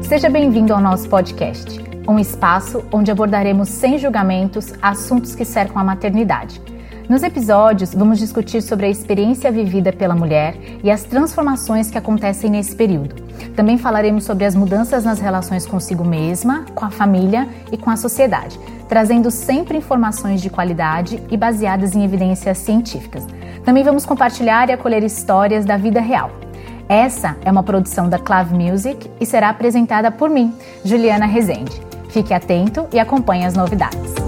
Seja bem-vindo ao nosso podcast, um espaço onde abordaremos sem julgamentos assuntos que cercam a maternidade. Nos episódios, vamos discutir sobre a experiência vivida pela mulher e as transformações que acontecem nesse período. Também falaremos sobre as mudanças nas relações consigo mesma, com a família e com a sociedade, trazendo sempre informações de qualidade e baseadas em evidências científicas. Também vamos compartilhar e acolher histórias da vida real. Essa é uma produção da Clave Music e será apresentada por mim, Juliana Rezende. Fique atento e acompanhe as novidades.